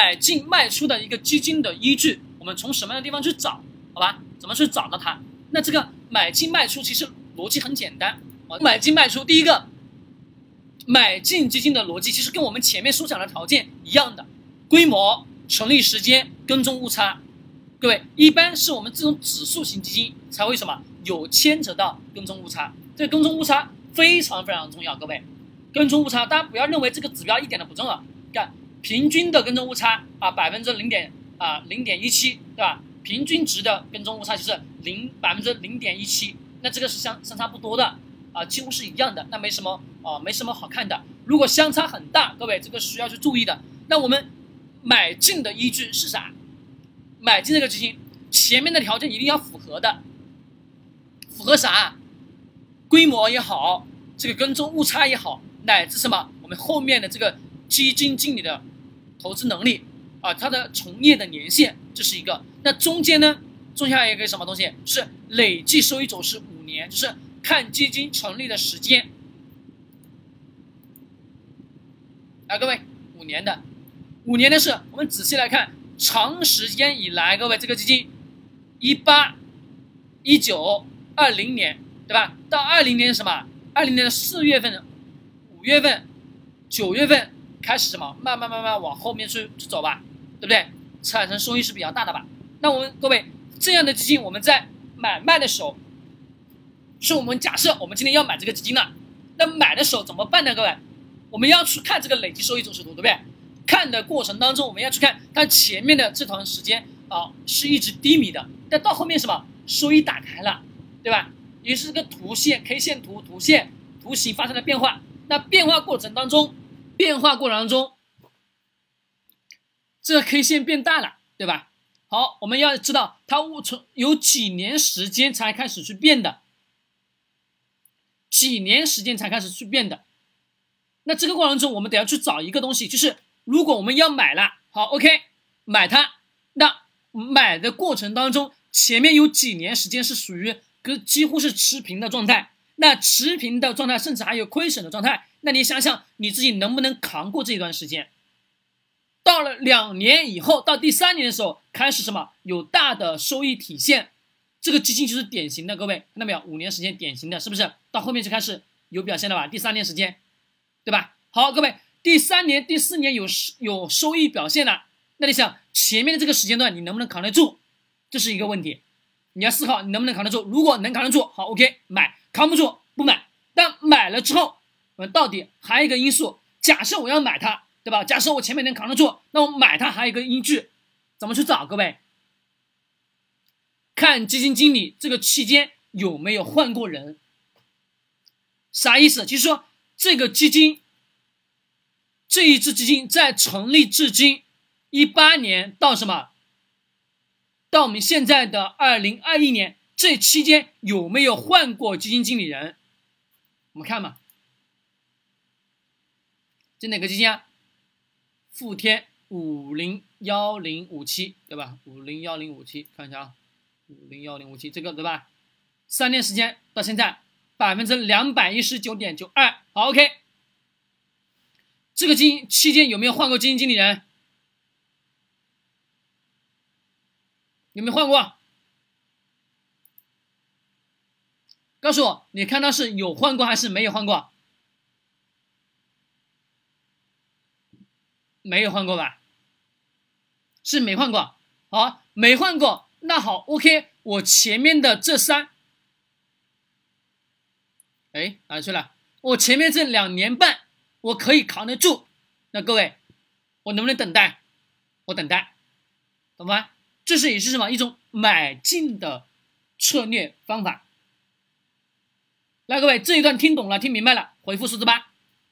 买进卖出的一个基金的依据，我们从什么样的地方去找？好吧，怎么去找到它？那这个买进卖出其实逻辑很简单啊，买进卖出，第一个，买进基金的逻辑其实跟我们前面所讲的条件一样的，规模、成立时间、跟踪误差。各位，一般是我们这种指数型基金才会什么有牵扯到跟踪误差，这个跟踪误差非常非常重要。各位，跟踪误差，大家不要认为这个指标一点都不重要，看平均的跟踪误差啊，百分之零点啊零点一七，对吧？平均值的跟踪误差就是零百分之零点一七，那这个是相相差不多的啊，几乎是一样的，那没什么啊，没什么好看的。如果相差很大，各位这个需要去注意的。那我们买进的依据是啥？买进这个基金，前面的条件一定要符合的，符合啥？规模也好，这个跟踪误差也好，乃至什么？我们后面的这个基金经理的投资能力啊，他的从业的年限，这是一个。那中间呢，中间还有一个什么东西？是累计收益走势五年，就是看基金成立的时间。来，各位，五年的，五年的是我们仔细来看。长时间以来，各位这个基金，一八、一九、二零年，对吧？到二零年什么？二零年的四月份、五月份、九月份开始什么？慢慢慢慢往后面去去走吧，对不对？产生收益是比较大的吧？那我们各位这样的基金，我们在买卖的时候，是我们假设我们今天要买这个基金了，那买的时候怎么办呢？各位，我们要去看这个累计收益走势图，对不对？看的过程当中，我们要去看它前面的这段时间啊，是一直低迷的，但到后面什么收益打开了，对吧？也是这个图线、K 线图、图线、图形发生了变化。那变化过程当中，变化过程中，这个 K 线变大了，对吧？好，我们要知道它从有几年时间才开始去变的，几年时间才开始去变的。那这个过程中，我们得要去找一个东西，就是。如果我们要买了，好，OK，买它，那买的过程当中，前面有几年时间是属于跟几乎是持平的状态，那持平的状态，甚至还有亏损的状态，那你想想你自己能不能扛过这一段时间？到了两年以后，到第三年的时候，开始什么有大的收益体现，这个基金就是典型的，各位看到没有？五年时间典型的，是不是？到后面就开始有表现了吧？第三年时间，对吧？好，各位。第三年、第四年有有收益表现了，那你想前面的这个时间段你能不能扛得住？这是一个问题，你要思考你能不能扛得住。如果能扛得住，好，OK，买；扛不住不买。但买了之后，我们到底还有一个因素，假设我要买它，对吧？假设我前面能扛得住，那我买它还有一个依据，怎么去找？各位，看基金经理这个期间有没有换过人？啥意思？就是说这个基金。这一只基金在成立至今，一八年到什么？到我们现在的二零二一年这期间有没有换过基金经理人？我们看嘛，这哪个基金啊？富天五零幺零五七，对吧？五零幺零五七，看一下啊，五零幺零五七这个对吧？三年时间到现在百分之两百一十九点九二，好，OK。这个基金期间有没有换过基金经理人？有没有换过？告诉我，你看到是有换过还是没有换过？没有换过吧？是没换过。好，没换过。那好，OK，我前面的这三，哎，哪去了？我前面这两年半。我可以扛得住，那各位，我能不能等待？我等待，懂吗？这是也是什么一种买进的策略方法。来，各位这一段听懂了、听明白了，回复数字八。